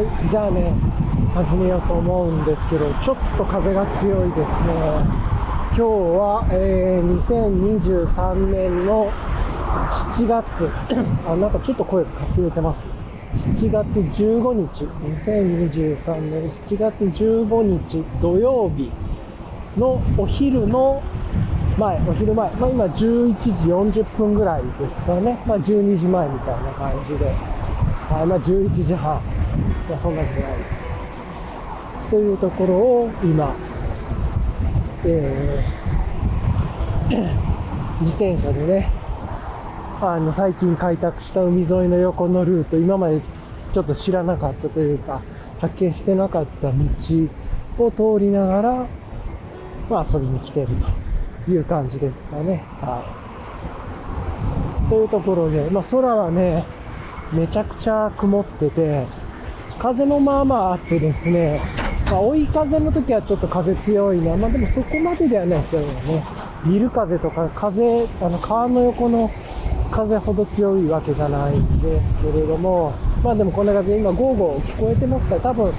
はい、じゃあね、始めようと思うんですけど、ちょっと風が強いですね。今日は、えー、2023年の7月、あ、なんかちょっと声がかすれてます。7月15日、2023年7月15日土曜日のお昼の前、お昼前、まあ今11時40分ぐらいですかね。まあ12時前みたいな感じで。はい、まあ11時半。いや、そんなことないです。というところを今、えー、自転車でね、あの、最近開拓した海沿いの横のルート、今までちょっと知らなかったというか、発見してなかった道を通りながら、まあ遊びに来てるという感じですかね。はい。というところで、まあ空はね、めちゃくちゃ曇ってて、風もまあまああってですね、まあ、追い風の時はちょっと風強いな。まあでもそこまでではないですけどね。ビル風とか風、あの川の横の風ほど強いわけじゃないんですけれども、まあでもこんな感じで今ゴーゴー聞こえてますから多分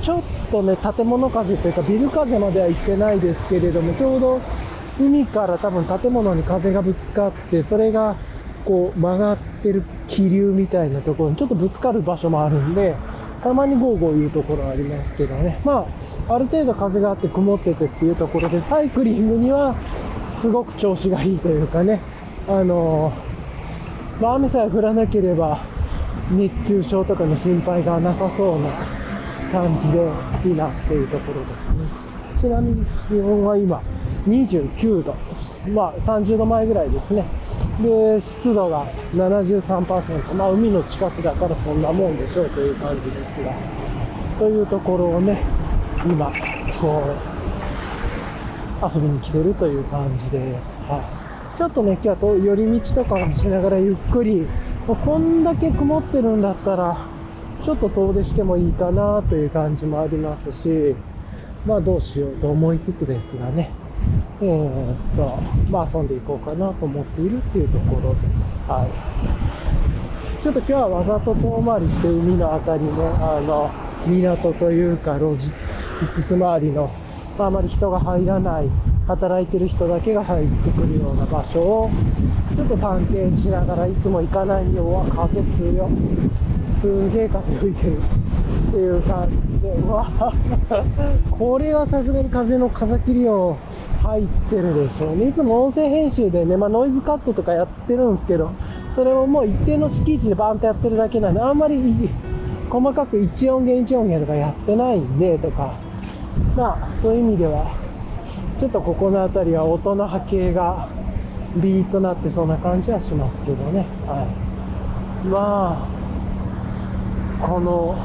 ちょっとね、建物風というかビル風までは行ってないですけれども、ちょうど海から多分建物に風がぶつかって、それがこう曲がってる気流みたいなところにちょっとぶつかる場所もあるんで、たまにゴーゴー言うところありますけどね。まあ、ある程度風があって曇っててっていうところで、サイクリングにはすごく調子がいいというかね、あのまあ、雨さえ降らなければ熱中症とかの心配がなさそうな感じでいいなっていうところですね。ちなみに気温は今29度。まあ30度前ぐらいですね。で、湿度が73%。まあ海の近くだからそんなもんでしょうという感じですが。というところをね、今、こう、遊びに来てるという感じです。はい。ちょっとね、今日は寄り道とかもしながらゆっくり、もうこんだけ曇ってるんだったら、ちょっと遠出してもいいかなという感じもありますし、まあどうしようと思いつつですがね、えー、っと、まあ遊んでいこうかなと思っているっていうところです。はい。ちょっと今日はわざと遠回りして海のあたりの、あの、港というかロジックス周りの、あまり人が入らない、働いてる人だけが入ってくるような場所を、ちょっと探検しながらいつも行かないようは風するよ。すげえ風吹いてるっていう感じで、うわ これはさすがに風の風切りを入ってるでしょうね。いつも音声編集でね、まあ、ノイズカットとかやってるんですけど、それをもう一定の敷地でバーンとやってるだけなんで、あんまり細かく1音源1音源とかやってないんで、とか、まあ、そういう意味では、ちょっとここの辺りは音の波形がビートなってそんな感じはしますけどね。はい。まあ、この、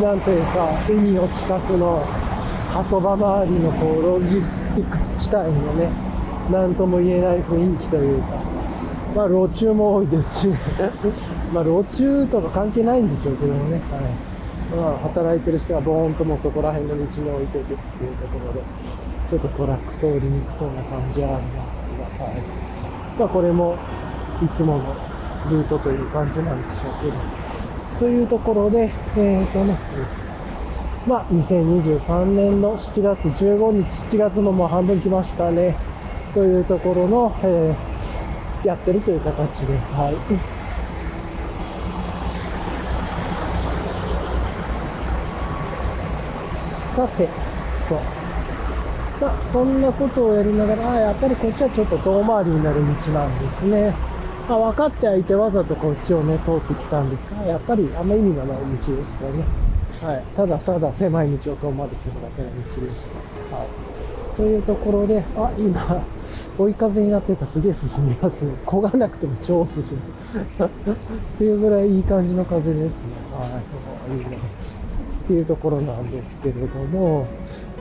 なんというか、海の近くの鳩場周りのこうロジスティックス地帯のね、なんとも言えない雰囲気というか、まあ路中も多いですし、まあ路中とか関係ないんでしょうけどもね、はい。まあ働いてる人はボーンともうそこら辺の道に置いていくっていうところで、ちょっとトラック通りにくそうな感じはありますが、はい。まあこれもいつものルートという感じなんでしょうけど。というところで、えーとね、まあ、2023年の7月15日、7月ももう半分来ましたね。というところの、えー、やってるという形です。はい。さて、そう。まあ、そんなことをやりながら、あやっぱりこっちはちょっと遠回りになる道なんですね。まあ、分かってはいてわざとこっちをね、通ってきたんですが、やっぱりあんま意味がない道でしたね。はい。ただただ狭い道を遠回りするだけの道でした。はい。というところで、あ、今、追い風になってるからすげえ進みます。焦がなくても超進む。っていうぐらいいい感じの風ですね。はい。いいね。っていうところなんですけれども、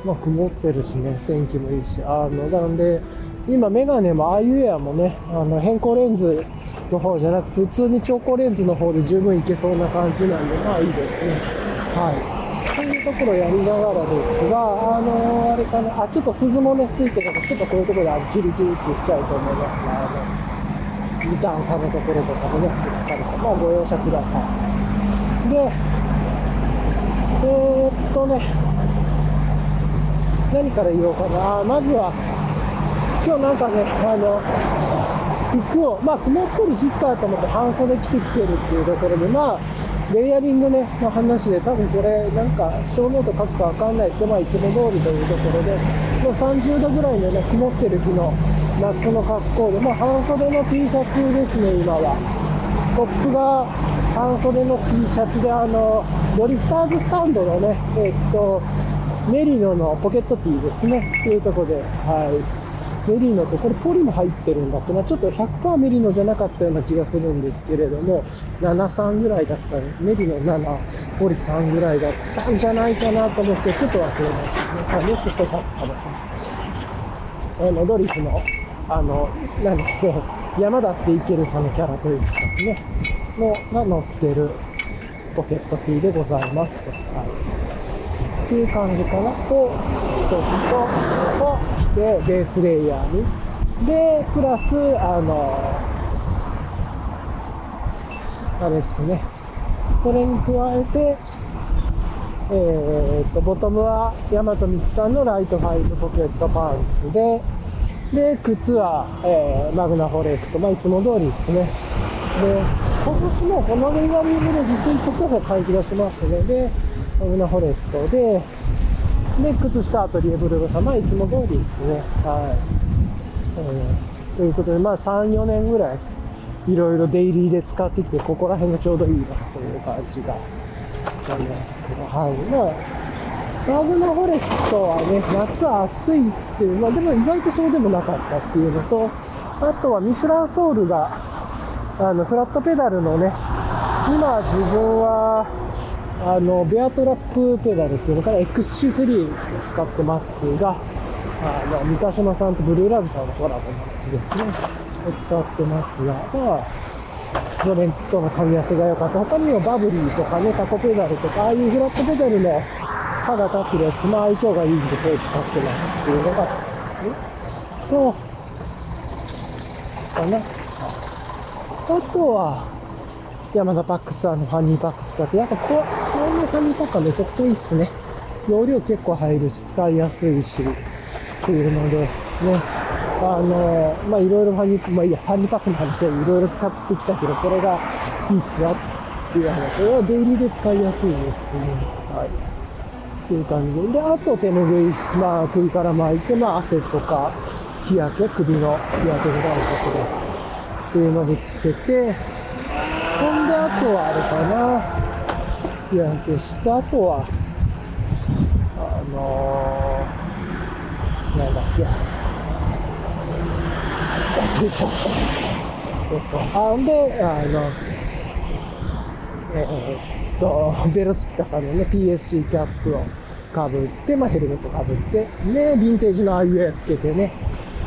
まあ曇ってるしね、天気もいいし、あの、なんで、今メガネも IUA もね、あの変更レンズの方じゃなくて、普通に超光レンズの方で十分いけそうな感じなんで、まあいいですね。はい。というところをやりながらですが、あのー、あれかな、あ、ちょっと鈴もね、ついてるから、ちょっとこういうところであのチリチリって言っちゃうと思いますが、あの、段差のところとかでね、ぶつかると、まあご容赦ください。で、えー、っとね、何から言おうかな。まずは、今日なんかね、あの、服を、まあ曇ってるしっかと思って半袖着てきてるっていうところで、まあ、レイヤリングね、の話で、多分これ、なんか、ショーノート書くかわかんないけど、まあ、いつも通りというところで、もう30度ぐらいのね、曇ってる日の夏の格好で、まあ、半袖の T シャツですね、今は。トップが半袖の T シャツで、あの、ドリフターズスタンドのね、えっと、メリノのポケット T ですね、っていうところで、はい。メリノと、これポリも入ってるんだってな、ちょっと100%メリノじゃなかったような気がするんですけれども、73ぐらいだったメリノ7、ポリ3ぐらいだったんじゃないかなと思って、ちょっと忘れましたね。もしかしたら100かもしれない。あの、ドリフの、あの、なんですよ、山田って池るさのキャラというかね、の、が乗ってるポケット T でございますと。はい。っていう感じかな。と、一つと、と、でベースレイヤーに。でプラスあのあれですね。それに加えてえー、とボトムは大和光さんのライトファイブポケットパンツでで靴は、えー、マグナフォレスト、まあ、いつも通りですね。で今年もこのレイヤリングでずっとした感じがしますね。でマグナフォレストでで、靴下アトリエブルー様、いつも通りですね。はい。えー、ということで、まあ3、4年ぐらい、いろいろデイリーで使ってきて、ここら辺がちょうどいいなという感じがありますけど、はい。まあ、ラグナフォレストはね、夏暑いっていう、まあでも意外とそうでもなかったっていうのと、あとはミシュランソールが、あの、フラットペダルのね、今自分は、あのベアトラップペダルっていうのから XC3 を使ってますが、あの三ヶ島さんとブルーラブさんのコラボのやつですね、を使ってますが、まあ、それとの噛み合わせが良かった。他にもバブリーとかね、タコペダルとか、ああいうフラットペダルの歯が立ってるやつ、まあ相性がいいんで、それ使ってますっていうのがですね。と、かな。あとは、山田パックスあのファニーパック使って、やっぱこう、こういうファニーパックはめちゃくちゃいいっすね。容量結構入るし、使いやすいし、っていうので、ね、あの、まあ、いろいろファニー、まあ、いいや、ファニーパックの話はいろいろ使ってきたけど、これがいいっすよっていう話。これはデイリーで使いやすいですね。はい。っていう感じで。で、あと手ぬぐい、まあ、首から巻いて、まあ、汗とか、日焼け、首の日焼けとかのことで、っていうのでつけて、ほんで、あとはあれかな。日焼けした後は、あのー、なんだっけ。忘れちゃった。そうそう。あ、んで、あの、えー、っと、ベロスピカさんのね、PSC キャップをかぶって、まあ、ヘルメットかぶって、ね、ヴィンテージのああいうやつけてね、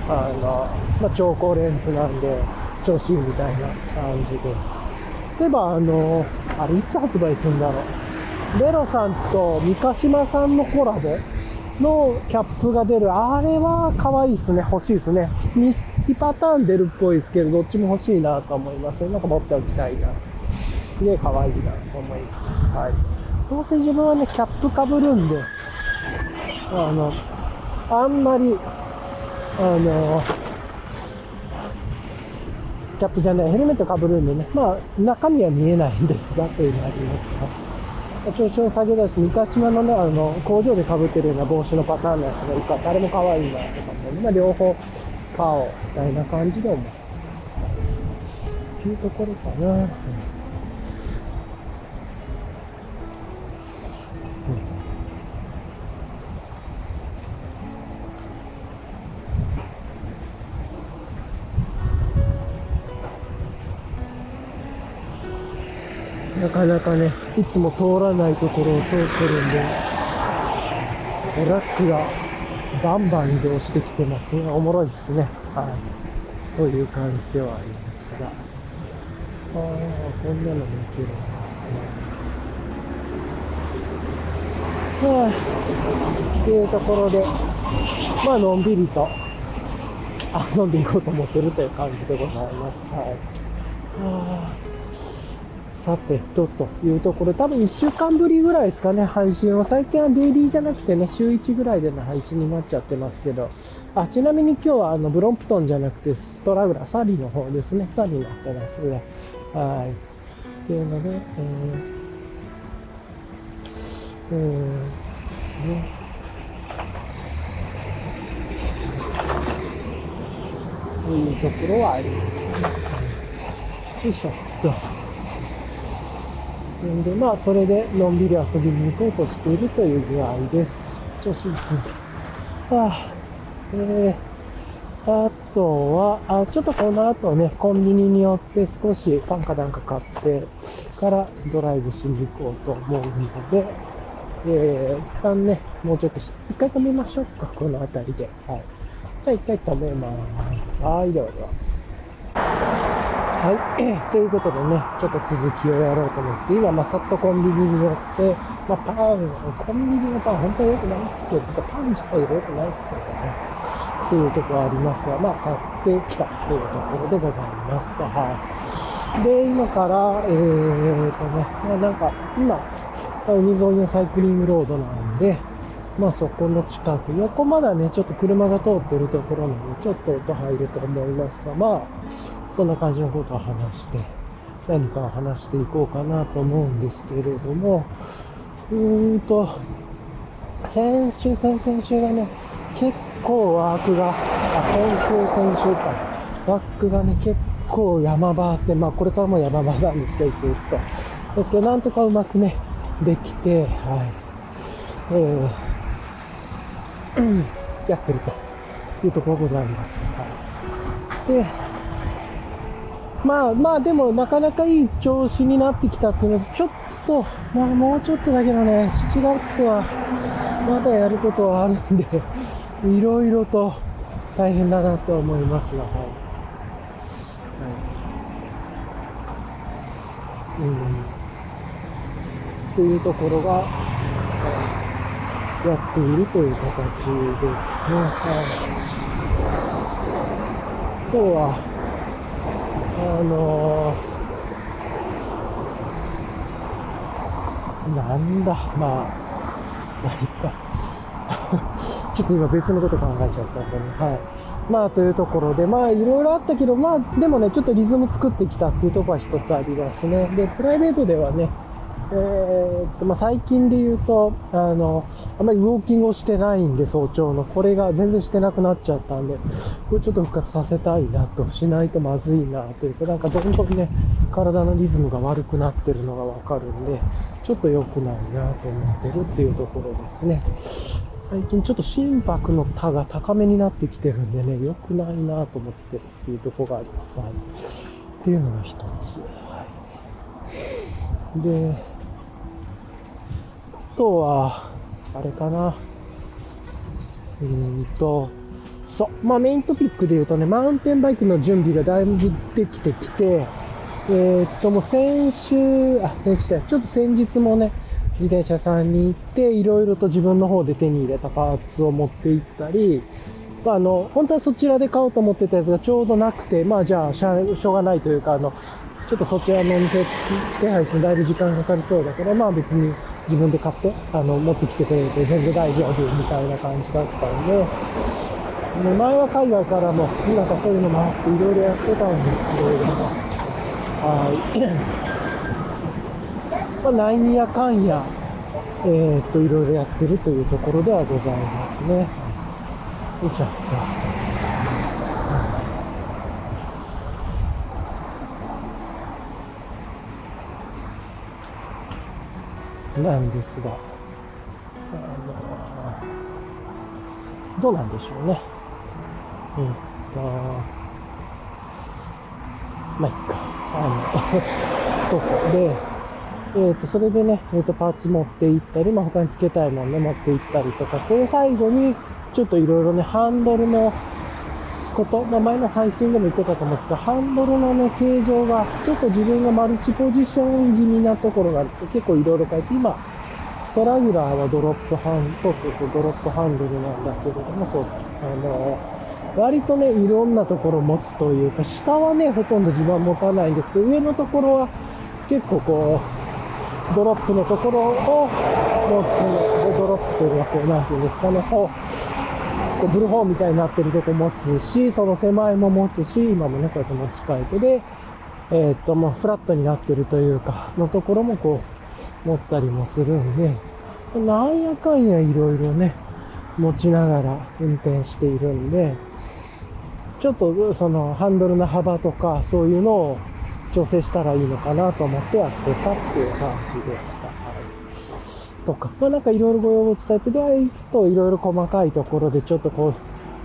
あの、まあ、超高レンズなんで、調子いいみたいな感じです。そういえば、あの、あれいつ発売するんだろう。ベロさんと三ヶ島さんのコラボのキャップが出る。あれは可愛いですね。欲しいですね。2パターン出るっぽいですけど、どっちも欲しいなと思いますなんか持っておきたいな。すげえ可愛いなと思います。はい。どうせ自分はね、キャップかぶるんで、あの、あんまり、あの、キャップじゃない、ヘルメットかぶるんでね、まあ、中身は見えないんですが、というのがありますが、調子の下げだし、三ヶ島のね、あの、工場でかぶってるような帽子のパターンのやつがいいかあれも可愛いなとかねまあ、両方顔、みたいな感じで思います。っていうところかな。うんかなかね、いつも通らないところを通ってるんで、トラックがバンバン移動してきてますね。おもろいですね。はい。という感じではありますが。ああ、こんなのもいけるんですね。はい。っていうところで、まあ、のんびりと、遊んでいこうと思ってるという感じでございます。はい。はあさてと、というところ、多分1週間ぶりぐらいですかね、配信を。最近はデイリーじゃなくてね、週1ぐらいでの配信になっちゃってますけど、あ、ちなみに今日はあの、ブロンプトンじゃなくて、ストラグラ、サリーの方ですね、サリーになってます。はい。っていうので、えー、えー、ね。というところはあります。よいしょっと。んで、まあ、それでのんびり遊びに行こうとしているという具合です。調子いいですね。はあ、えー、あとは、あ、ちょっとこの後ね、コンビニに寄って少しパンかなんか買ってからドライブしに行こうと思うので、えー、一旦ね、もうちょっと一回止めましょうか、この辺りで。はい。じゃあ一回止めます。はい、ではでは。はい、えー、ということでね、ちょっと続きをやろうと思うんですけど、今、まさっとコンビニに寄って、まあ、パン、コンビニのパン、本当は良くないですけど、パン自体は良くないですけどね、っていうところありますが、まあ、買ってきたというところでございますと、はい。で、今から、えーとね、まあ、なんか、今、海沿いのサイクリングロードなんで、まあそこの近く、横まだね、ちょっと車が通ってるところなので、ちょっと音入ると思いますが、まあ、そんな感じのことを話して、何かを話していこうかなと思うんですけれども、うーんと、先週、先々週がね、結構ワークが、あ、今週、先週か、ワークがね、結構山場って、まあこれからも山場なんですけど、ずっと。ですけど、なんとかうまくね、できて、はい、えー、やってるというところございます。はい、で、まあまあでもなかなかいい調子になってきたっていうので、ちょっと、まあもうちょっとだけどね、7月はまだやることはあるんで、いろいろと大変だなと思いますが、はい。はい、うん。というところが、やっているという形ですね。はい。今日は、あのー、なんだ、まあ、まあ、いか。ちょっと今別のこと考えちゃったんでね。はい。まあ、というところで、まあ、いろいろあったけど、まあ、でもね、ちょっとリズム作ってきたっていうところは一つありますね。で、プライベートではね、えー、っと、まあ、最近で言うと、あの、あまりウォーキングをしてないんで、早朝の。これが全然してなくなっちゃったんで、これちょっと復活させたいなと、しないとまずいなというか、なんかどんどんね、体のリズムが悪くなってるのがわかるんで、ちょっと良くないなと思ってるっていうところですね。最近ちょっと心拍の他が高めになってきてるんでね、良くないなと思ってるっていうとこがあります。はい。っていうのが一つ。はい。で、とは、あれかな。うーんと、そう。まあメイントピックで言うとね、マウンテンバイクの準備がだいぶできてきて、えー、っと、もう先週、あ、先週じゃちょっと先日もね、自転車さんに行って、いろいろと自分の方で手に入れたパーツを持って行ったり、まあ、あの、本当はそちらで買おうと思ってたやつがちょうどなくて、まあじゃあしょうがないというか、あの、ちょっとそちらの手手配するだいぶ時間かかりそうだけど、まあ別に自分で買って、あの、持ってきてくれて全然大丈夫みたいな感じだったんで、で前は海外からも、なんかそういうのもあっていろいろやってたんですけれども、はい。まあ、なんやかんや、えー、っと、いろいろやってるというところではございますね。よいしょ。なんですが、あの、どうなんでしょうね。うんと、まあ、いっか。あの、そうそう。で、えっ、と、それでね、えっ、と、パーツ持って行ったり、まあ、他に付けたいもんね、持って行ったりとかして、最後に、ちょっといろいろね、ハンドルのこと、まあ、前の配信でも言ってたと思うんですが、ハンドルのね、形状が、ちょっと自分がマルチポジション気味なところがあるんですけど、結構いろいろ変えて、今、ストラギュラーはドロップハンド、そうそうそう、ドロップハンドルなんだけれども、そうそう、あの、割とね、いろんなところ持つというか、下はね、ほとんど自分は持たないんですけど、上のところは結構こう、ドロップのところを持つ、ドロップというのはこう、なんていうんですかね、こう、こうブルホーンみたいになってるとこ持つし、その手前も持つし、今もね、こうやって持ち替えてで、えー、っと、もうフラットになってるというか、のところもこう、持ったりもするんで、なんやかんやいろいろね、持ちながら運転しているんで、ちょっとそのハンドルの幅とかそういうのを調整したらいいのかなと思ってやってたっていう感じでした。はい、とか、まあなんかいろいろご要望を伝えて、で、行くといろいろ細かいところでちょっとこ、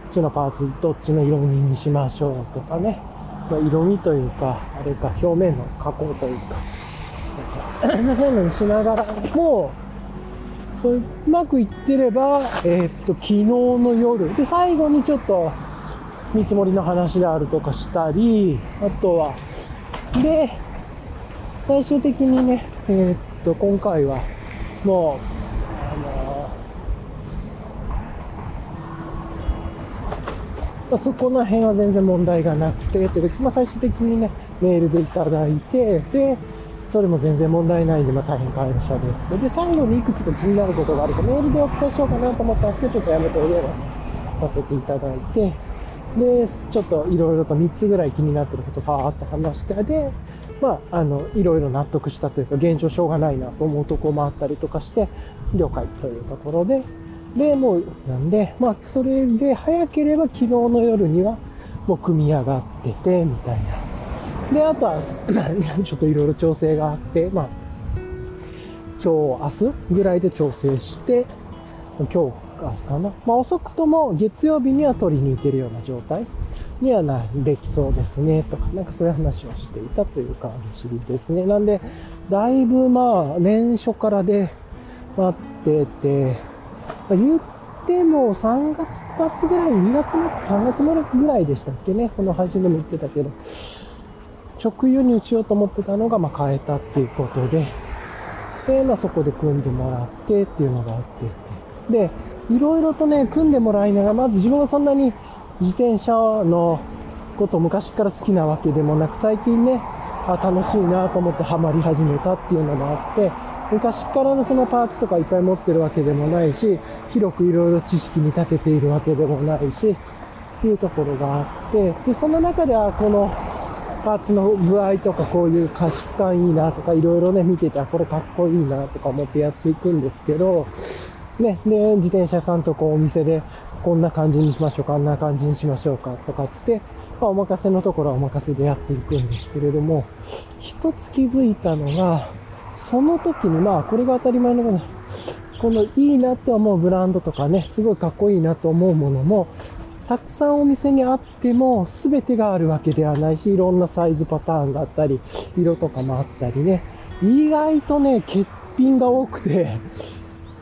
っちのパーツどっちの色味にしましょうとかね、まあ、色味というか、あれか表面の加工というか、そういうのにしながらも、そううまくいってれば、えー、っと、昨日の夜、で、最後にちょっと、見積もりの話であるとかしたり、あとは、で、最終的にね、えー、っと、今回は、もう、あのまあ、そこの辺は全然問題がなくて、でまあ、最終的にね、メールでいただいて、で、それも全然問題ないんで、まあ、大変感謝です。で、最後にいくつか気になることがあると、メールでお伝えしようかなと思ったんですけど、ちょっとやめておいれば、させていただいて、で、ちょっといろいろと3つぐらい気になってることパーっと話して、で、まあ、あの、いろいろ納得したというか、現状しょうがないなと思うとこもあったりとかして、了解というところで、で、もう、なんで、まあ、それで早ければ昨日の夜には、もう組み上がってて、みたいな。で、あとは、ちょっといろいろ調整があって、まあ、今日、明日ぐらいで調整して、今日、明日かな。まあ、遅くとも月曜日には取りに行けるような状態にはな、できそうですね、とか、なんかそういう話をしていたという感じですね。なんで、だいぶまあ、年初からで待ってて、ま、言っても3月末ぐらい、2月末か、3月末ぐらいでしたっけね、この配信でも言ってたけど、直輸入しようと思ってたのが、まあ、変えたっていうことで、で、まあ、そこで組んでもらってっていうのがあって、で、いろいろとね、組んでもらいながら、まず自分はそんなに自転車のこと昔から好きなわけでもなく、最近ね、あ楽しいなと思ってハマり始めたっていうのもあって、昔からのそのパーツとかいっぱい持ってるわけでもないし、広くいろいろ知識に長けているわけでもないし、っていうところがあって、で、その中ではこのパーツの具合とかこういう加湿感いいなとかいろいろね見てて、これかっこいいなとか思ってやっていくんですけど、ね、で、自転車さんとこうお店で、こんな感じにしましょうか、あんな感じにしましょうか、とかつって、まあ、お任せのところはお任せでやっていくんですけれども、一つ気づいたのが、その時に、まあ、これが当たり前のことこのいいなって思うブランドとかね、すごいかっこいいなと思うものも、たくさんお店にあっても、全てがあるわけではないし、いろんなサイズパターンがあったり、色とかもあったりね、意外とね、欠品が多くて、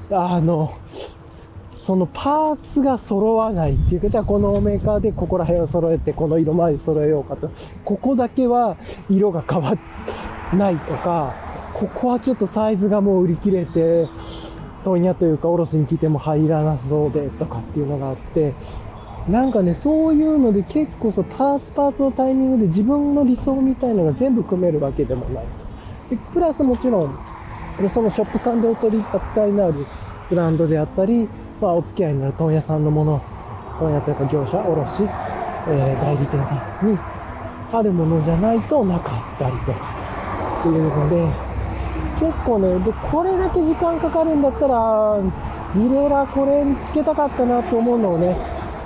あの、そのパーツが揃わないっていうか、じゃあこのメーカーでここら辺を揃えて、この色まで揃えようかと。ここだけは色が変わないとか、ここはちょっとサイズがもう売り切れて、問屋というか、おろしに来ても入らなそうで、とかっていうのがあって、なんかね、そういうので結構そう、パーツパーツのタイミングで自分の理想みたいのが全部組めるわけでもないと。でプラスもちろん、で、そのショップさんでお取り扱いのあるブランドであったり、まあ、お付き合いになる問屋さんのもの、問屋というか業者、卸、えー、代理店さんにあるものじゃないとなかったりとか、っていうので、結構ね、で、これだけ時間かかるんだったら、ミレーラーこれにつけたかったなと思うのをね、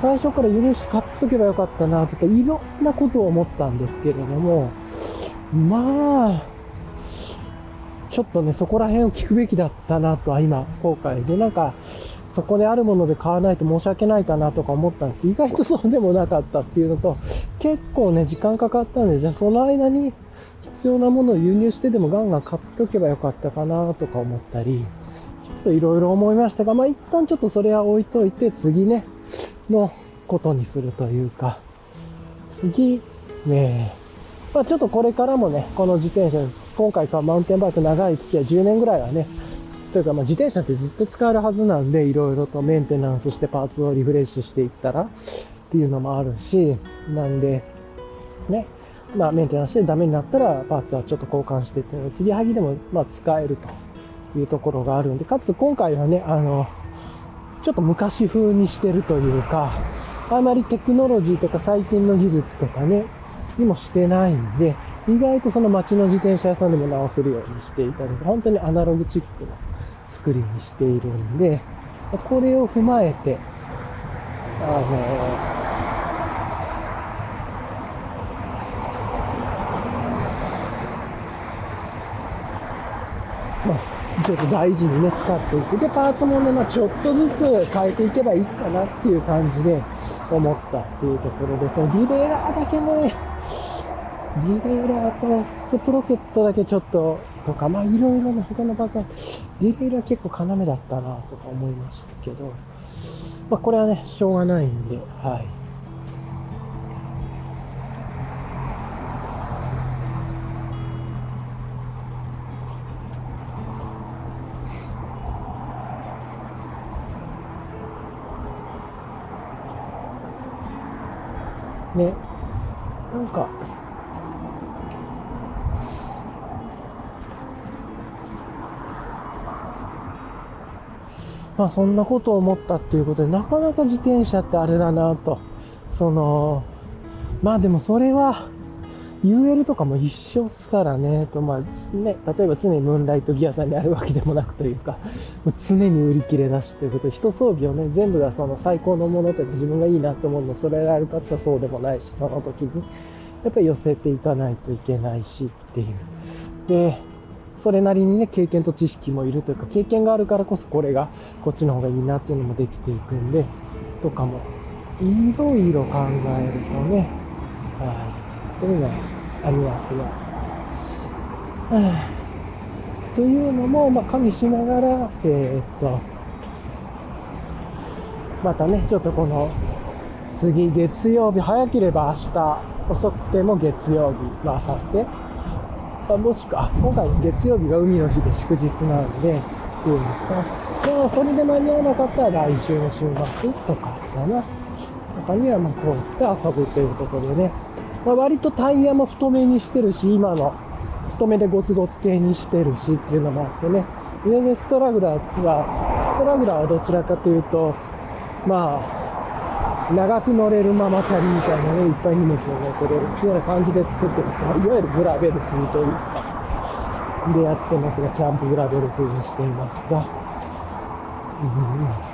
最初から許し買っとけばよかったなとか、いろんなことを思ったんですけれども、まあ、ちょっとね、そこら辺を聞くべきだったなとは今、後悔で、なんか、そこであるもので買わないと申し訳ないかなとか思ったんですけど、意外とそうでもなかったっていうのと、結構ね、時間かかったんで、じゃあその間に必要なものを輸入してでもガンガン買っておけばよかったかなとか思ったり、ちょっといろいろ思いましたが、まあ一旦ちょっとそれは置いといて、次ね、のことにするというか、次、ね、まあちょっとこれからもね、この自転車今回かマウンテンバイク長い付き合い10年ぐらいはね、というかまあ自転車ってずっと使えるはずなんで、いろいろとメンテナンスしてパーツをリフレッシュしていったら、っていうのもあるし、なんで、ね、まあメンテナンスしてダメになったらパーツはちょっと交換してっていうので、継ぎはぎでもまあ使えるというところがあるんで、かつ今回はね、あの、ちょっと昔風にしてるというか、あまりテクノロジーとか最近の技術とかね、にもしてないんで、意外とその街の自転車屋さんでも直せるようにしていたり、本当にアナログチックな作りにしているんで、これを踏まえて、あの、まあ、ちょっと大事にね、使っていく。で、パーツもね、まあ、ちょっとずつ変えていけばいいかなっていう感じで思ったっていうところで、そのディレイラーだけね、ディレイラーとスプロケットだけちょっと、とか、まあいろいろね、他のパー、ディレイラー結構要だったなとか思いましたけど、まあこれはね、しょうがないんで、はい。ね、なんか、まあそんなことを思ったっていうことで、なかなか自転車ってあれだなと。その、まあでもそれは、UL とかも一緒っすからね、と、まあね、例えば常にムーンライトギアさんにあるわけでもなくというか、常に売り切れ出しということで、一装備をね、全部がその最高のものというか自分がいいなと思うのをそれられるかってそうでもないし、その時に、やっぱり寄せていかないといけないしっていう。で、それなりにね、経験と知識もいるというか、経験があるからこそこれがこっちの方がいいなっていうのもできていくんで、とかも、いろいろ考えるとね、はい、そういうのはありますが、はあ、というのも、まあ、加味しながら、えー、っと、またね、ちょっとこの、次月曜日、早ければ明日、遅くても月曜日、まあ、明後日、あもしくは、今回月曜日が海の日で祝日なので、うのと、まあ、それで間に合わなかったら来週の週末とかかな。とかには、まあ、通って遊ぶということでね。まあ、割とタイヤも太めにしてるし、今の太めでゴツゴツ系にしてるしっていうのもあってね。全然ストラグラーは、ストラグラーはどちらかというと、まあ、長く乗れるママチャリみたいなね、いっぱい荷物を乗せれる。っていうような感じで作ってますいわゆるグラベル風というか、でやってますが、キャンプグラベル風にしていますが、うん、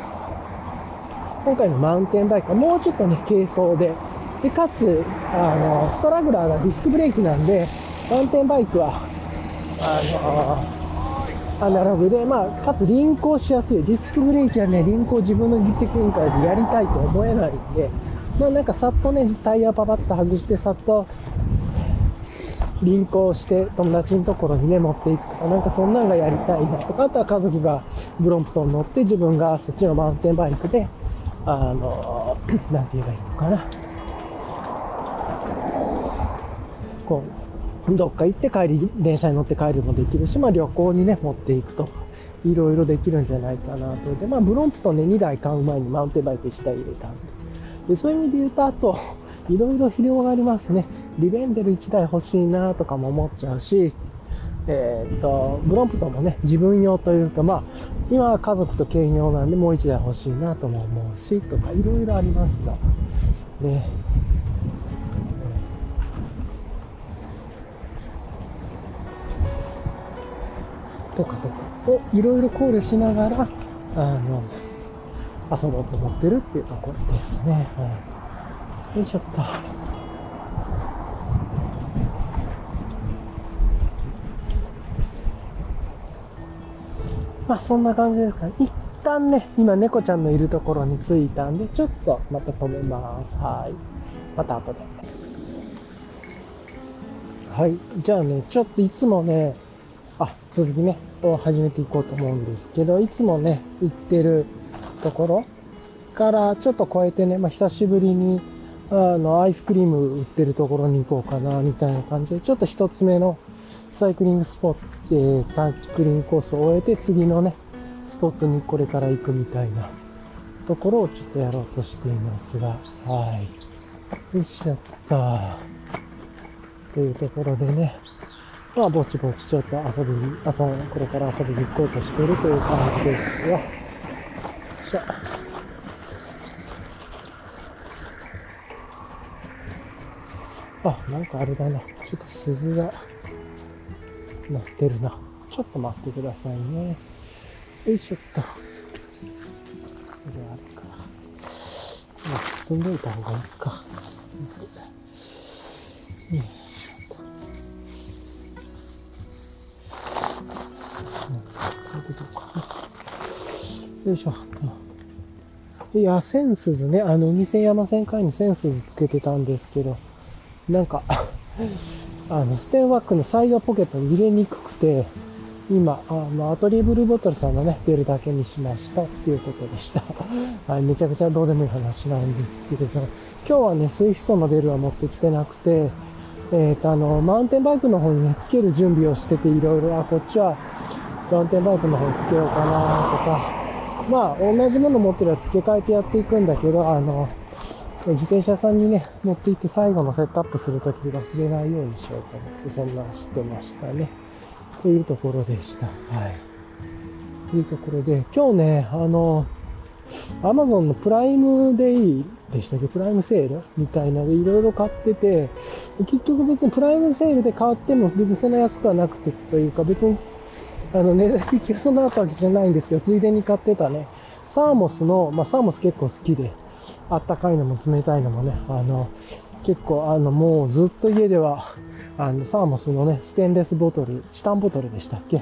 今回のマウンテンバイクはもうちょっとね、軽装で、で、かつ、あの、ストラグラーがディスクブレーキなんで、マウンテンバイクは、あのアナログで、まあ、かつ輪行しやすい。ディスクブレーキはね、輪行自分のテクニカルでやりたいと思えないんで、まあなんかさっとね、タイヤパパッと外して、さっと輪行して友達のところにね、持っていくとか、なんかそんなんがやりたいなとか、あとは家族がブロンプトン乗って自分がそっちのマウンテンバイクで、あの、なんて言えばいいのかな。こう、どっか行って帰り、電車に乗って帰るもできるし、まあ旅行にね、持っていくと、いろいろできるんじゃないかなと。で、まあブロンプとね、2台買う前にマウンテンバイク1台入れたんで。で、そういう意味で言うと、あと、いろいろ広がりますね。リベンデル1台欲しいなとかも思っちゃうし、えー、っと、ブロンプトンもね、自分用というか、まあ、今は家族と兼用なんでもう1台欲しいなとも思うし、とか、いろいろありますが、ね、とかとかをいろいろ考慮しながら、あの、遊ぼうと思ってるっていうところですね。はい。よいしょっと。まあそんな感じですかね。一旦ね、今猫ちゃんのいるところに着いたんで、ちょっとまた止めます。はい。また後で。はい。じゃあね、ちょっといつもね、続きね、を始めていこうと思うんですけど、いつもね、行ってるところからちょっと超えてね、まあ、久しぶりに、あの、アイスクリーム売ってるところに行こうかな、みたいな感じで、ちょっと一つ目のサイクリングスポット、えー、サイクリングコースを終えて、次のね、スポットにこれから行くみたいなところをちょっとやろうとしていますが、はい。よいしょっと。というところでね、まあ、ぼちぼちちょっと遊びに、朝の頃から遊びに行こうとしてるという感じですよ。よいしょ。あ、なんかあれだな。ちょっと鈴が鳴ってるな。ちょっと待ってくださいね。よいしょっと。これあるか。まあ、包んどいた方がいいか。鈴。よいしょっよいしょ。いや、センスズね、あの、海線山線会にセンスズつけてたんですけど、なんか あの、ステンワックのサイドポケットに入れにくくて、今、あの、アトリーブルボトルさんのね、出るだけにしましたっていうことでした。はい、めちゃくちゃどうでもいい話なんですけれど、今日はね、スイフトのベルは持ってきてなくて、えっ、ー、と、あの、マウンテンバイクの方にね、つける準備をしてて、いろいろ、あ、こっちは、マウンテンバイクの方につけようかなとか、まあ、同じもの持ってるら付け替えてやっていくんだけど、あの、自転車さんにね、持って行って最後のセットアップするとき忘れないようにしようと思って、そんなしてましたね。というところでした。はい。というところで、今日ね、あの、アマゾンのプライムデイでしたっけ？プライムセールみたいなのでいろいろ買ってて、結局別にプライムセールで買っても別にそんな安くはなくてというか別にあの値段引きがそんなあったわけじゃないんですけど、ついでに買ってたね、サーモスの、まあサーモス結構好きで、あったかいのも冷たいのもね、あの、結構あの、もうずっと家では、あの、サーモスのね、ステンレスボトル、チタンボトルでしたっけ？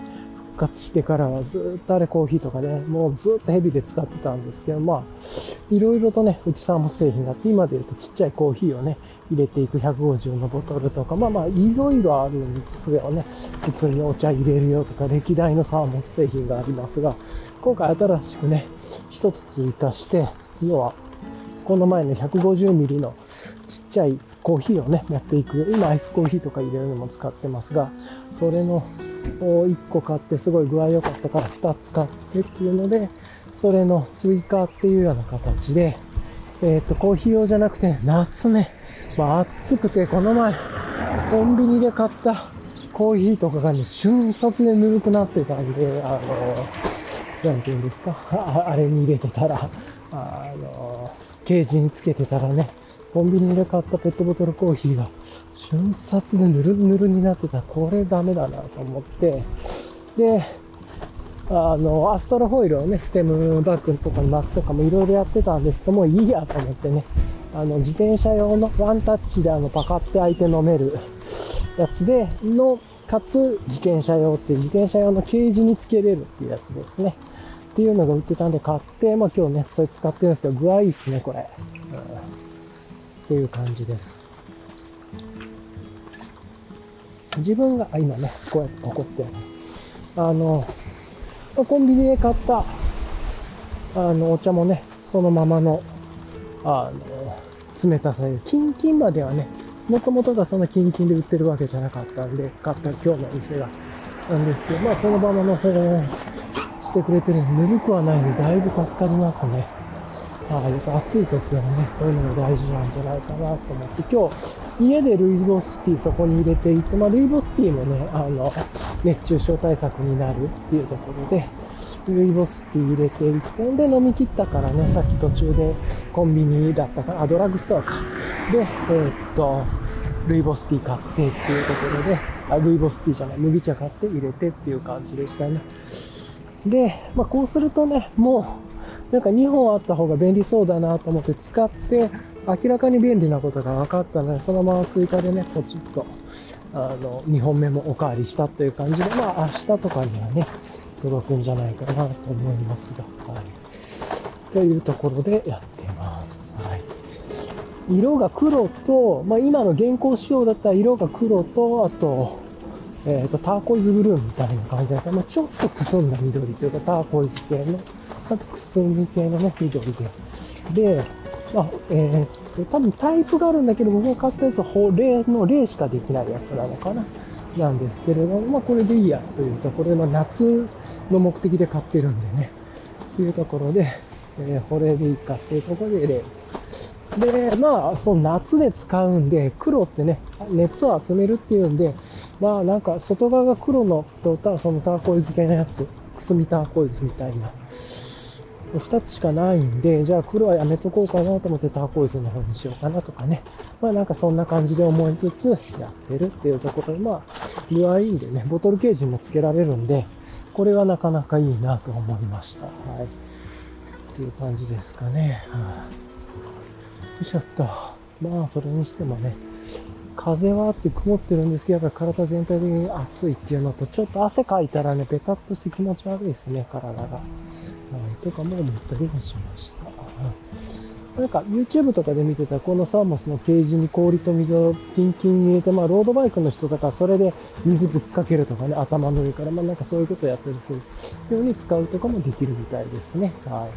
復活してからはずっとあれコーヒーとかで、ね、もうずっとヘビで使ってたんですけど、まあ、いろいろとね、うちサーモス製品があって、今で言うとちっちゃいコーヒーをね、入れていく150のボトルとか、まあまあ、いろいろあるんですよね。普通にお茶入れるよとか、歴代のサーモス製品がありますが、今回新しくね、一つ追加して、要は、この前の150ミリのちっちゃいコーヒーをね、持っていく。今アイスコーヒーとか入れるのも使ってますが、それの1個買ってすごい具合良かったから2つ買ってっていうので、それの追加っていうような形で、えっ、ー、と、コーヒー用じゃなくて、夏ね、まあ暑くて、この前、コンビニで買ったコーヒーとかがね、瞬殺でぬるくなってたんで、あの、なんて言うんですか、あれに入れてたら、あの、ケージにつけてたらね、コンビニで買ったペットボトルコーヒーが瞬殺でぬるぬるになってた。これダメだなと思って、で、あの、アストロホイルをね、ステムバッグとかに巻くとかもいろいろやってたんですけどもう、いいやと思ってね、あの、自転車用のワンタッチであの、パカって開いて飲めるやつで、の、かつ自転車用って自転車用のケージにつけれるっていうやつですね。っていうのが売ってたんで買って、まあ今日ね、それ使ってるんですけど、具合いいっすね、これ。うんっていう感じです。自分が、あ今ね、こうやって怒ってる、あの、コンビニで買った、あの、お茶もね、そのままの、あの、冷たさで、キンキンまではね、もともとがそんなキンキンで売ってるわけじゃなかったんで、買った今日のお店が。なんですけど、まあそのままの保温してくれてるぬるくはないんで、だいぶ助かりますね。はい、やっぱ暑い時はね、こういうのが大事なんじゃないかなと思って、今日、家でルイボスティーそこに入れていて、まあ、ルイボスティーもね、あの、熱中症対策になるっていうところで、ルイボスティー入れていって、で、飲み切ったからね、さっき途中でコンビニだったかな、あ、ドラッグストアか。で、えー、っと、ルイボスティー買ってっていうところで、あ、ルイボスティーじゃない、麦茶買って入れてっていう感じでしたね。で、まあ、こうするとね、もう、なんか2本あった方が便利そうだなと思って使って、明らかに便利なことが分かったので、そのまま追加でね、ポチッと、あの、2本目もおかわりしたという感じで、まあ明日とかにはね、届くんじゃないかなと思いますが、はい。というところでやってます。はい。色が黒と、まあ今の現行仕様だったら色が黒と、あと、えっ、ー、と、ターコイズブルーみたいな感じだったまあちょっとくすんだ緑というか、ターコイズ系のかつくすみ系のね、緑で。で、まあ、えー、と、多分タイプがあるんだけど、僕が買ったやつは例の例しかできないやつなのかな。なんですけれども、まあこれでいいやというところで、まあ夏の目的で買ってるんでね。というところで、えー、保冷でいいかっていうところでレンズ。で、まあ、その夏で使うんで、黒ってね、熱を集めるっていうんで、まあなんか外側が黒のと、たそのターコイズ系のやつ、くすみターコイズみたいな。2つしかないんで、じゃあ黒はやめとこうかなと思ってターコイズの方にしようかなとかね。まあなんかそんな感じで思いつつやってるっていうところで、まあ、具合いいんでね、ボトルケージもつけられるんで、これはなかなかいいなと思いました。はい。っていう感じですかね。は、あ、よいしょっと。まあそれにしてもね、風はあって曇ってるんですけど、やっぱり体全体的に暑いっていうのと、ちょっと汗かいたらね、ペタッとして気持ち悪いですね、体が。とかも思ったりもしました。なんか YouTube とかで見てたこのサーモスのケージに氷と水をキンキンに入れて、まあロードバイクの人とかそれで水ぶっかけるとかね、頭の上から、まあなんかそういうことをやったりするように使うとかもできるみたいですね。は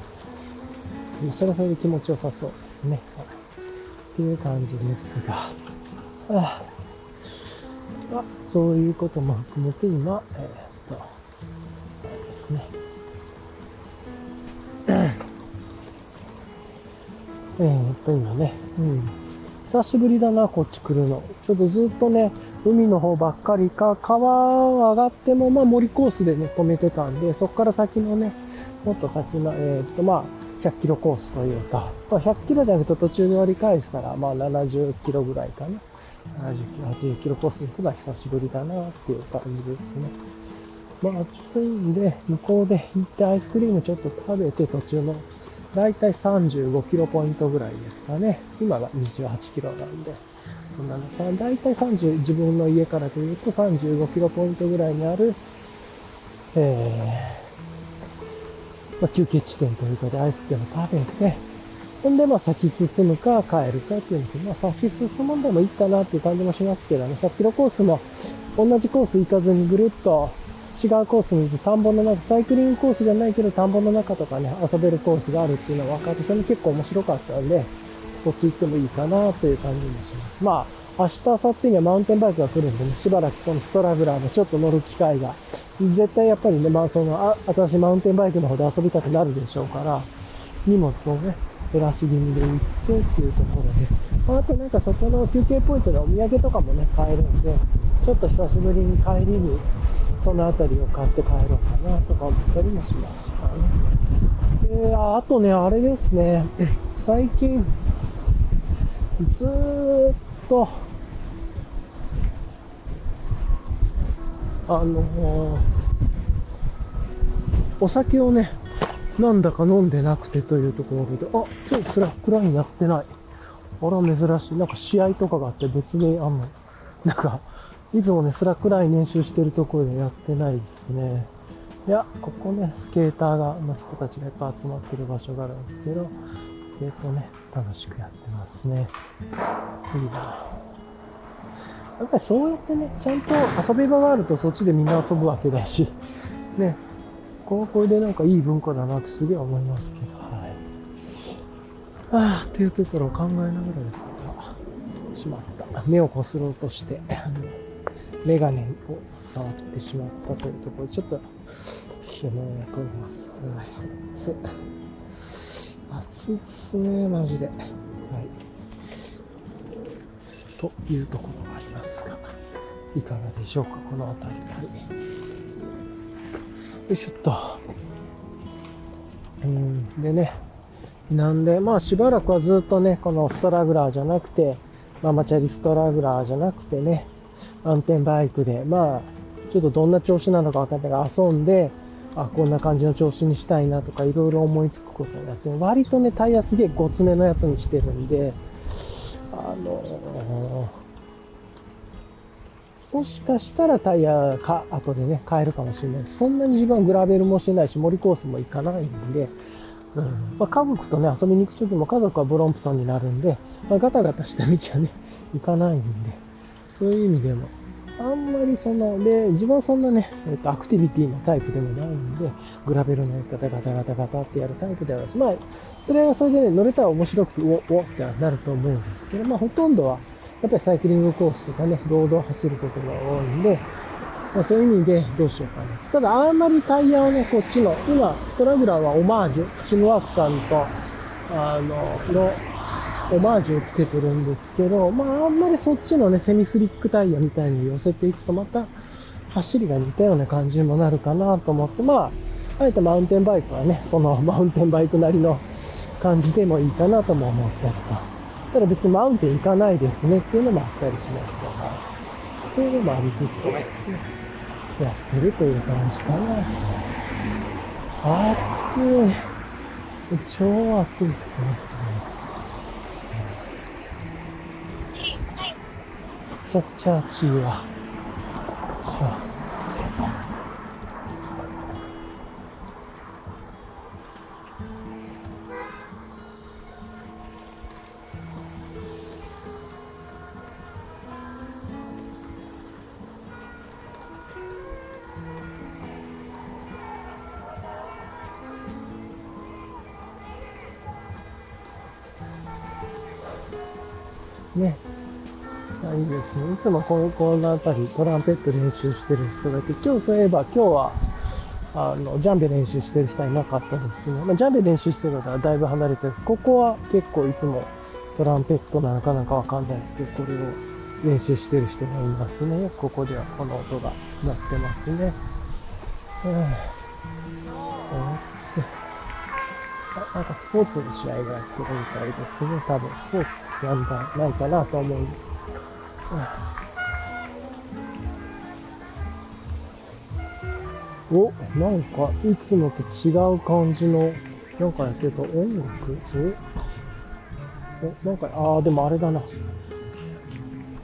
い。それはそれで気持ちよさそうですね。はい。っていう感じですが。ああそういうことも含めて今、えー、っと、えー、っと、今ね、うん。久しぶりだな、こっち来るの。ちょっとずっとね、海の方ばっかりか、川上がっても、まあ森コースでね、止めてたんで、そこから先のね、もっと先の、えー、っと、まあ、100キロコースというか、まあ、100キロじゃなくて途中で割り返したら、まあ70キロぐらいかな。70キロ、80キロコースに行くのは久しぶりだなっていう感じですね。まあ暑いんで、向こうで行ってアイスクリームちょっと食べて途中の、だいたい35キロポイントぐらいですかね。今が28キロなんで。そんなの、だいたい30、自分の家からというと35キロポイントぐらいにある、えー、まあ、休憩地点というかでアイスクリーム食べて、ほんで、まあ、先進むか帰るかっていうんです、まあ、先進むんでもいいかなっていう感じもしますけどね、100キロコースも同じコース行かずにぐるっと違うコースに田んぼの中、サイクリングコースじゃないけど田んぼの中とかね、遊べるコースがあるっていうのは分かって、それも結構面白かったんで、そっち行ってもいいかなという感じもします。まあ、明日、明後日にはマウンテンバイクが来るんでね、しばらくこのストラグラーもちょっと乗る機会が、絶対やっぱりね、まあその、あ、私マウンテンバイクの方で遊びたくなるでしょうから、荷物をね、減らし気味で行ってっていうところで、あとなんかそこの休憩ポイントでお土産とかもね、買えるんで、ちょっと久しぶりに帰りにその辺りを買って帰ろうかなとか思ったりもしましたね。で、あとね、あれですね、最近、ずーっと、あのお酒をね、なんだか飲んでなくてというところで、あ、今日スラックラインやってない。あら、珍しい。なんか試合とかがあって別であんの。なんか、いつもね、スラックライン練習してるところでやってないですね。いや、ここね、スケーターが、の人たちがいっぱい集まってる場所があるんですけど、スケートね、楽しくやってますね。いいな。やっぱりそうやってね、ちゃんと遊び場があるとそっちでみんな遊ぶわけだし、ね、ここれでなんかいい文化だなってすげえ思いますけど、はい。ああ、っていうところを考えながらですが、しまった。目をこすろうとして、メガネを触ってしまったというところで、ちょっと、悲鳴が飛びます。暑い。暑いっすね、マジで。はい。というところがありますが、いかがでしょうか、この辺り。はい。よいしょっと。うん、でね、なんで、まあしばらくはずっとね、このストラグラーじゃなくて、ママチャリストラグラーじゃなくてね、マウンテンバイクで、まあ、ちょっとどんな調子なのか分かんないから遊んで、あ、こんな感じの調子にしたいなとかいろいろ思いつくことをやって、割とね、タイヤすげえごつめのやつにしてるんで、あのー、もしかしたらタイヤか、後でね、変えるかもしれない。そんなに自分はグラベルもしないし、森コースも行かないんで、うんまあ、家族とね、遊びに行くときも家族はブロンプトンになるんで、まあ、ガタガタした道はね、行かないんで、そういう意味でも、あんまりその、で、自分はそんなね、えっと、アクティビティのタイプでもないんで、グラベルのやり方ガタガタガタってやるタイプではないし、まあ、それはそれでね、乗れたら面白くて、お、おってなると思うんですけど、まあ、ほとんどは、やっぱりサイクリングコースとかね、ロードを走ることが多いんで、まあ、そういう意味でどうしようかな。ただ、あんまりタイヤをね、こっちの、今、ストラグラーはオマージュ、シムワークさんと、あの、の、オマージュをつけてるんですけど、まあ、あんまりそっちのね、セミスリックタイヤみたいに寄せていくと、また、走りが似たような感じにもなるかなと思って、まあ、あえてマウンテンバイクはね、その マウンテンバイクなりの感じでもいいかなとも思ったりと。ただ別にマウンテン行かないですねっていうのもあったりしますから、そういうのもありつつ、やってるという感じかな。暑い。超暑いっすね。ちゃくちゃ暑いわ。つもこの、この辺りトランペット練習してる人がいて、今日そういえば今日は、あの、ジャンベ練習してる人はいなかったですね。まあ、ジャンベ練習してるのからだいぶ離れてる。ここは結構いつもトランペットなのかなんかわかんないですけど、これを練習してる人がいますね。ここではこの音が鳴ってますね。うん。あなんかスポーツの試合がやってるみたいですね。多分スポーツなんだないかなと思うんです。うんお、なんかいつもと違う感じの、なんかやってた音楽？お、お、なんか、ああ、でもあれだな。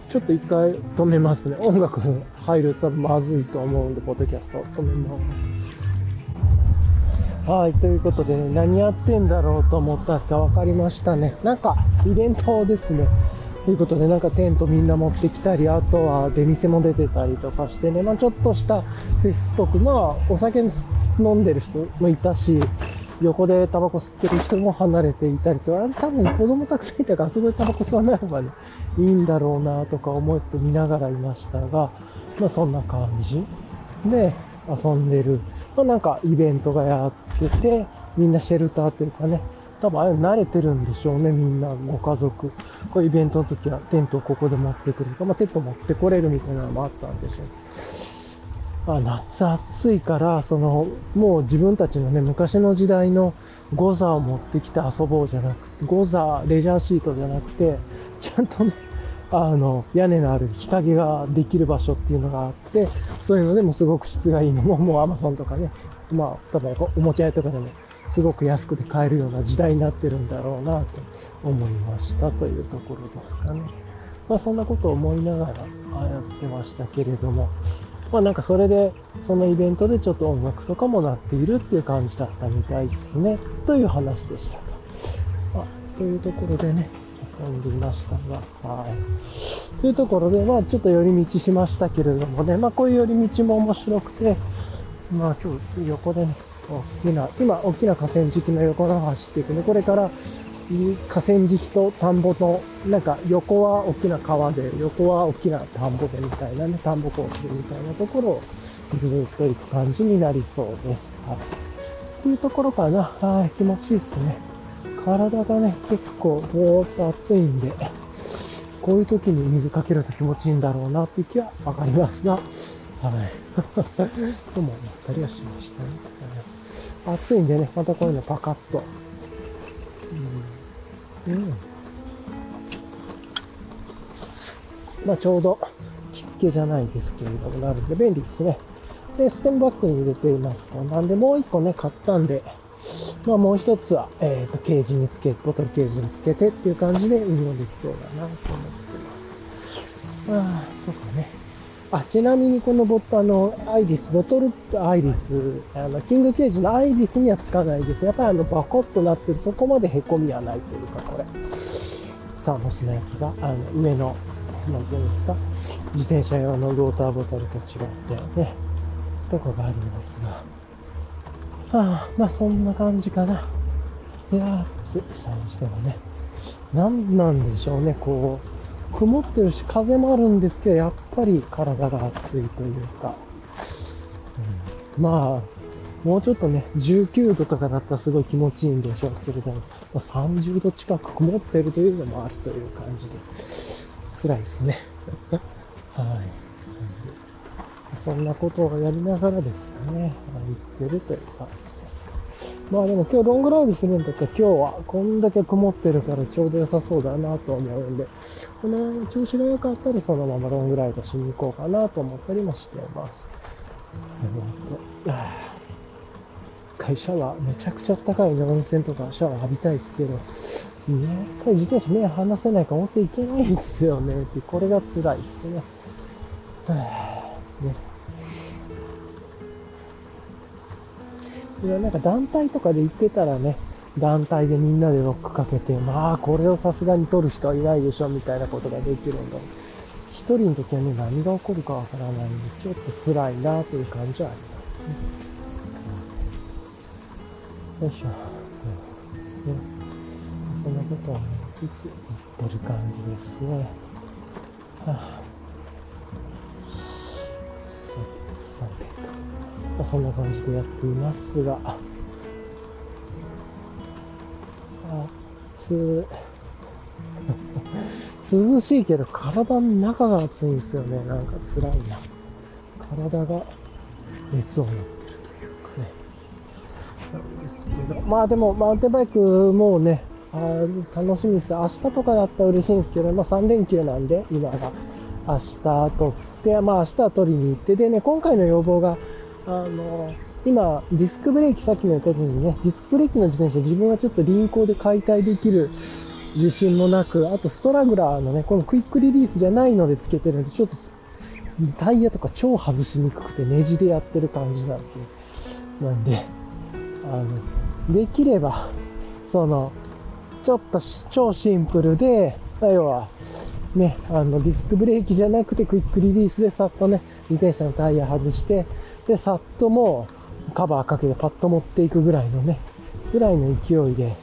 ちょっと一回止めますね。音楽入るとまずいと思うんで、ポッドキャスト止めます。はい、ということでね、何やってんだろうと思ったんですが、分かりましたね。なんか、イベントですね。ということで、なんかテントみんな持ってきたり、あとは出店も出てたりとかしてね、まあちょっとしたフェスっぽく、まあお酒飲んでる人もいたし、横でタバコ吸ってる人も離れていたりと、あれ多分子供たくさんいたから、あそこでタバコ吸わない方がね、いいんだろうなとか思って見ながらいましたが、まあそんな感じ。で遊んでる。まあなんかイベントがやってて、みんなシェルターというかね、多分あれ慣れてるんでしょうね、みんな、ご家族。こういうイベントの時はテントをここで持ってくるとか、まあテント持ってこれるみたいなのもあったんでしょう。あ夏暑いから、その、もう自分たちのね、昔の時代のゴザを持ってきて遊ぼうじゃなくて、ゴザ、レジャーシートじゃなくて、ちゃんとね、あの、屋根のある日陰ができる場所っていうのがあって、そういうのでもすごく質がいいのも、もうアマゾンとかね、まあ、多分おもちゃ屋とかでもすごく安くて買えるような時代になってるんだろうなと思いましたというところですかね。まあそんなことを思いながらやってましたけれども、まあなんかそれで、そのイベントでちょっと音楽とかもなっているっていう感じだったみたいですね、という話でしたと。あというところでね、遊んでいましたが、はい。というところで、まあちょっと寄り道しましたけれどもね、まあこういう寄り道も面白くて、まあ今日横でね、大きな、今大きな河川敷の横の走っていくね、これから河川敷と田んぼの、なんか横は大きな川で、横は大きな田んぼでみたいなね、田んぼコースみたいなところをずっと行く感じになりそうです。はい。というところかな。はい、気持ちいいですね。体がね、結構ぼーっと暑いんで、こういう時に水かけると気持ちいいんだろうなっていう気はわかりますが、はい。とも思ったりはしましたね。暑いんでね、またこういうのパカッと。うん。うん。まあちょうど着付けじゃないですけれども、なるんで便利ですね。で、ステンバッグに入れていますと。なんでもう一個ね、買ったんで、まあもう一つは、えっ、ー、と、ケージにつけ、ボトルケージにつけてっていう感じで運用できそうだなと思ってます。ああ、とかね。あ、ちなみにこのボット、あの、アイリス、ボトルアイリス、あの、キングケージのアイリスにはつかないです。やっぱりあの、バコッとなってる、そこまで凹みはないというか、これ。サーモスのやつが、あの、上の、なんていうんですか、自転車用のウォーターボトルと違ってね、とかがありますが。はあ、まあそんな感じかな。いやー、暑い、さにしてもね。なんなんでしょうね、こう、曇ってるし、風もあるんですけど、やっぱり体が熱いというか、うん、まあ、もうちょっとね、19度とかだったらすごい気持ちいいんでしょうけれども、まあ、30度近く曇ってるというのもあるという感じで、辛いですね。はい。そんなことをやりながらですかね、行ってるという感じです。まあでも今日ロングライブするんだった？ら今日はこんだけ曇ってるからちょうど良さそうだなと思うんで、この調子が良かったらそのままロングライブしに行こうかなと思ったりもしています。えっと、会社はめちゃくちゃ高い、温泉とかシャワー浴びたいですけど、やっぱり自転車目離せないから温泉行けないんですよね。ってこれが辛いですね。ねいや、なんか団体とかで行ってたらね、団体でみんなでロックかけて、まあ、これをさすがに取る人はいないでしょ、みたいなことができるんだ。一人の時はね、何が起こるかわからないんで、ちょっと辛いなという感じはありますね。よいしょ。ね、そんなことを思いつつ言ってる感じですね。はあ、さて、さてと。まあ、そんな感じでやっていますが、涼しいけど体の中が暑いんですよね。なんか辛いな。体が熱を持ってるというかね。なんですけど。まあでも、マウンテンバイクもうね、あ楽しみです。明日とかだったら嬉しいんですけど、まあ3連休なんで、今が。明日取って、まあ明日は取りに行って、でね、今回の要望が、あの、今、ディスクブレーキ、さっきも言った時にね、ディスクブレーキの自転車、自分はちょっと輪行で解体できる自信もなく、あとストラグラーのね、このクイックリリースじゃないのでつけてるんで、ちょっとタイヤとか超外しにくくてネジでやってる感じなんで、なんで、あの、できれば、その、ちょっと超シンプルで、要は、ね、あの、ディスクブレーキじゃなくてクイックリリースでさっとね、自転車のタイヤ外して、で、さっともうカバーかけてパッと持っていくぐらいのね、ぐらいの勢いで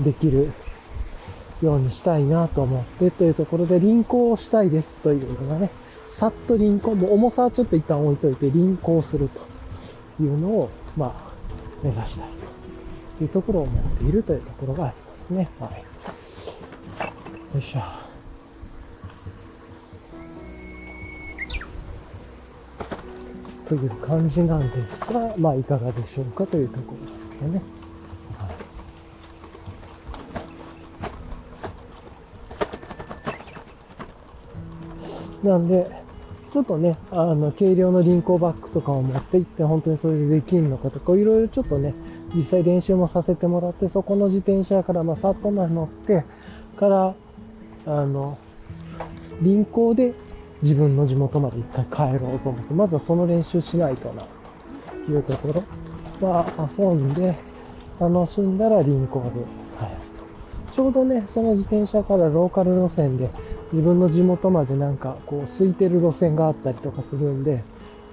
できるようにしたいなと思ってというところで輪行をしたいですというのがね、さっと輪行、もう重さはちょっと一旦置いといて輪行するというのを、まあ、目指したいというところを思っているというところがありますね。はい。よいしょ。という感じなんですが、まあ、いかがでしょうかというところですかね。はい、なんで、ちょっとね、あの、軽量の輪行バッグとかを持って行って、本当にそれでできるのかとか、いろいろちょっとね、実際練習もさせてもらって、そこの自転車から、まあ、さっと乗って、から、あの、輪行で自分の地元まで一回帰ろうと思って、まずはその練習しないとな、というところ。まあ、遊んで、楽しんだら輪行で帰ると。ちょうどね、その自転車からローカル路線で、自分の地元までなんか、こう、空いてる路線があったりとかするんで、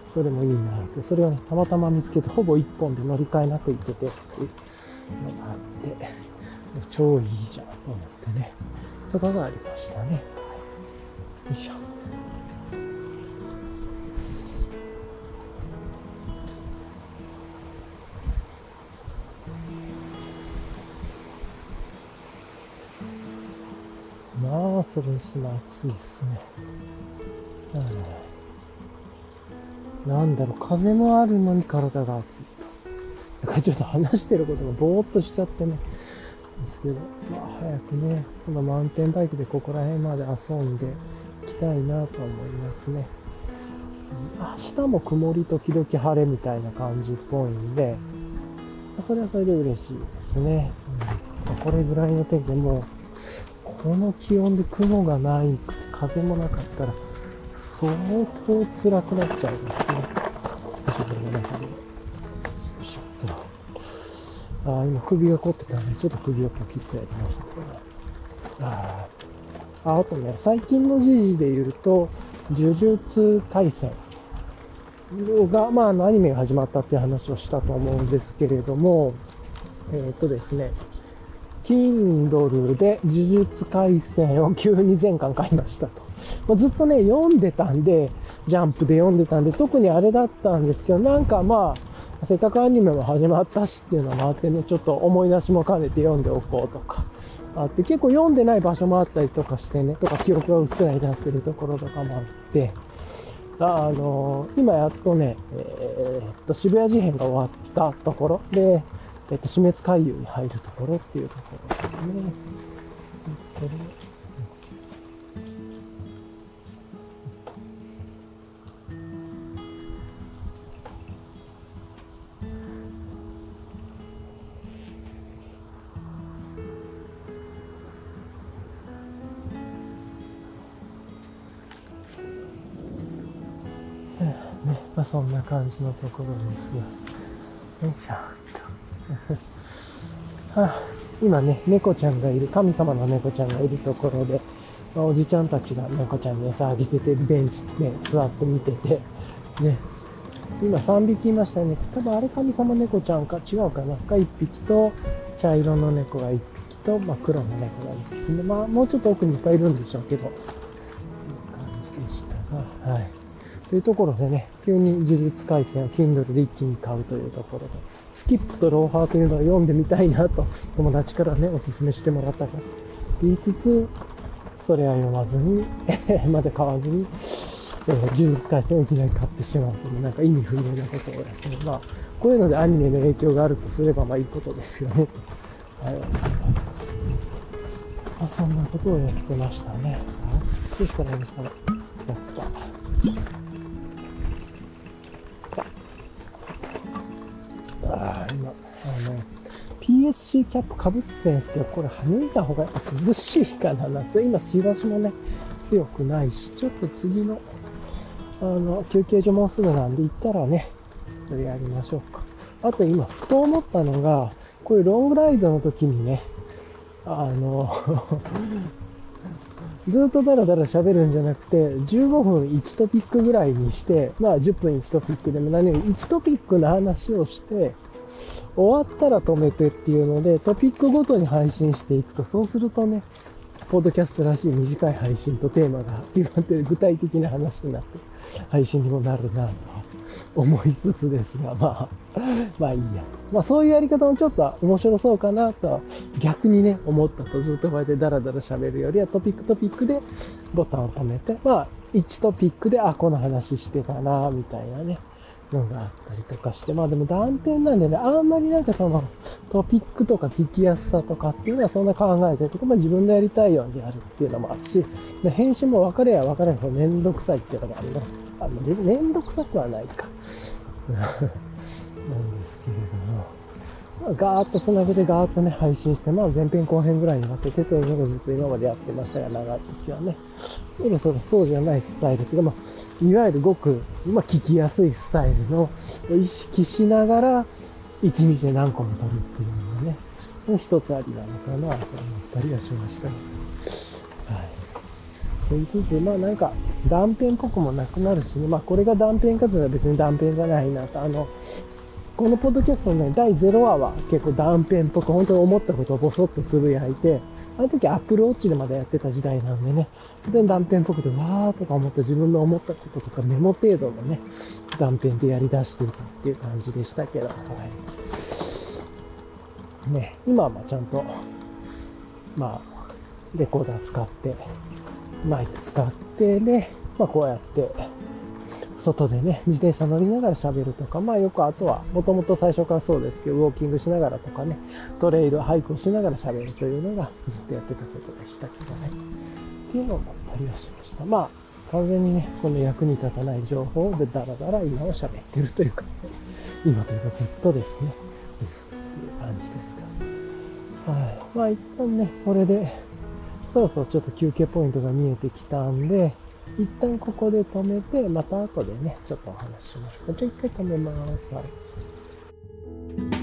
それもいいなって、それをね、たまたま見つけて、ほぼ一本で乗り換えなく行けてっていうのがあって、超いいじゃんと思ってね、とかがありましたね。よいしょ。まあ、それしな暑いっすね。うん、なんだろう、風もあるのに体が暑いと。だからちょっと話してることがぼーっとしちゃってね。ですけど、まあ早くね、このマウンテンバイクでここら辺まで遊んでいきたいなと思いますね。明日も曇り時々晴れみたいな感じっぽいんで、それはそれで嬉しいですね。うん、これぐらいの天気でもこの気温で雲がないくて風もなかったら相当辛くなっちゃうんですね。自分の中で。よいしょっと。あ今首が凝ってたんで、ちょっと首をポキッとやりましたけど。あああとね、最近の時事で言うと、呪術対戦が、まあ、アニメが始まったっていう話をしたと思うんですけれども、えっ、とですね、Kindle で呪術廻戦を急に全巻買いましたと。まあ、ずっとね、読んでたんで、ジャンプで読んでたんで、特にあれだったんですけど、なんかまあ、せっかくアニメも始まったしっていうのもあってね、ちょっと思い出しも兼ねて読んでおこうとか、あって結構読んでない場所もあったりとかしてね、とか記憶がうっすらになってるところとかもあって、あの今やっとね、えー、っと、渋谷事変が終わったところ。で、えっと、死滅回遊に入るところっていうところですね。ね、まあそんな感じのところですが。よいしょ。は あ、今ね、猫ちゃんがいる、神様の猫ちゃんがいるところで、まあ、おじちゃんたちが猫ちゃんに餌あげてて、ベンチで、座って見てて、ね、今3匹いましたね。多分あれ神様猫ちゃんか違うかな。が1匹と、茶色の猫が1匹と、まあ、黒の猫が1匹で、まあもうちょっと奥にいっぱいいるんでしょうけど、っていう感じでしたが、はい。というところでね、急に呪術廻戦を Kindle で一気に買うというところで、スキップとローファーというのを読んでみたいなと友達からね、おすすめしてもらったと言いつつ、それは読まずに まだ買わずに、えー、呪術廻戦をいきなり買ってしまうという、なんか意味不明なことをやって、まあ、こういうのでアニメの影響があるとすれば、まあいいことですよね、と、はい、思います。まあ、そんなことをやってましたね。あ、ついそれにした。やった。PSC キャップかぶってんですけど、これ脱いだ方がやっぱ涼しいかな、夏。今、日差しもね、強くないし、ちょっと次の、あの、休憩所もうすぐなんで行ったらね、それやりましょうか。あと今、ふと思ったのが、こういうロングライドの時にね、あの ずっとダラダラ喋るんじゃなくて、15分1トピックぐらいにして、まあ10分1トピックでも何より1トピックの話をして、終わったら止めてっていうので、トピックごとに配信していくと、そうするとね、ポッドキャストらしい短い配信とテーマが決まってる具体的な話になって、配信にもなるなと思いつつですが、まあ、まあいいや。まあそういうやり方もちょっと面白そうかなと逆にね、思ったとずっとこうやってダラダラ喋るよりはトピックトピックでボタンを止めて、まあ1トピックで、あ、この話してたな、みたいなね。のがあったりとかして、まあでも断片なんでね、あんまりなんかそのトピックとか聞きやすさとかっていうのはそんな考えてるとか、まあ自分でやりたいようにやるっていうのもあるし、で編集も分かれや分かればめんどくさいっていうのもあります。あのめんどくさくはないか。うん。ガーッとつなげてガーッとね、配信して、まあ前編後編ぐらいに分けてというのがずっと今までやってましたが、長い時はね、そろそろそうじゃないスタイルっていうか、まいわゆるごく、まあ、聞きやすいスタイルの意識しながら、一日で何個も撮るっていうのがね、もう一つありなのかなと思ったりはしました。はい。と言いつつ、まあなんか断片っぽくもなくなるしね、まあこれが断片かというのは別に断片じゃないなと、あの、このポッドキャストのね、第0話は結構断片っぽく本当に思ったことをボソッとつぶやいて、あの時アップルウォッチでまだやってた時代なんでね、で、断片っぽくて、わーとか思って自分の思ったこととかメモ程度のね、断片でやり出していたっていう感じでしたけど、はい。ね、今はまあちゃんと、まあ、レコーダー使って、マイク使ってね、まあこうやって、外でね、自転車乗りながら喋るとか、まあよくあとは、もともと最初からそうですけど、ウォーキングしながらとかね、トレイル、ハイクをしながら喋るというのがずっとやってたことでしたけどね。っていうのを思ったりはしました。まあ、完全にね、この役に立たない情報でダラダラ今は喋ってるというか、今というかずっとですね、ですっていう感じですか。はい。まあ一旦ね、これで、そろそろちょっと休憩ポイントが見えてきたんで、一旦ここで止めて、また後でね、ちょっとお話ししましょう。じゃあ一回止めます。はい。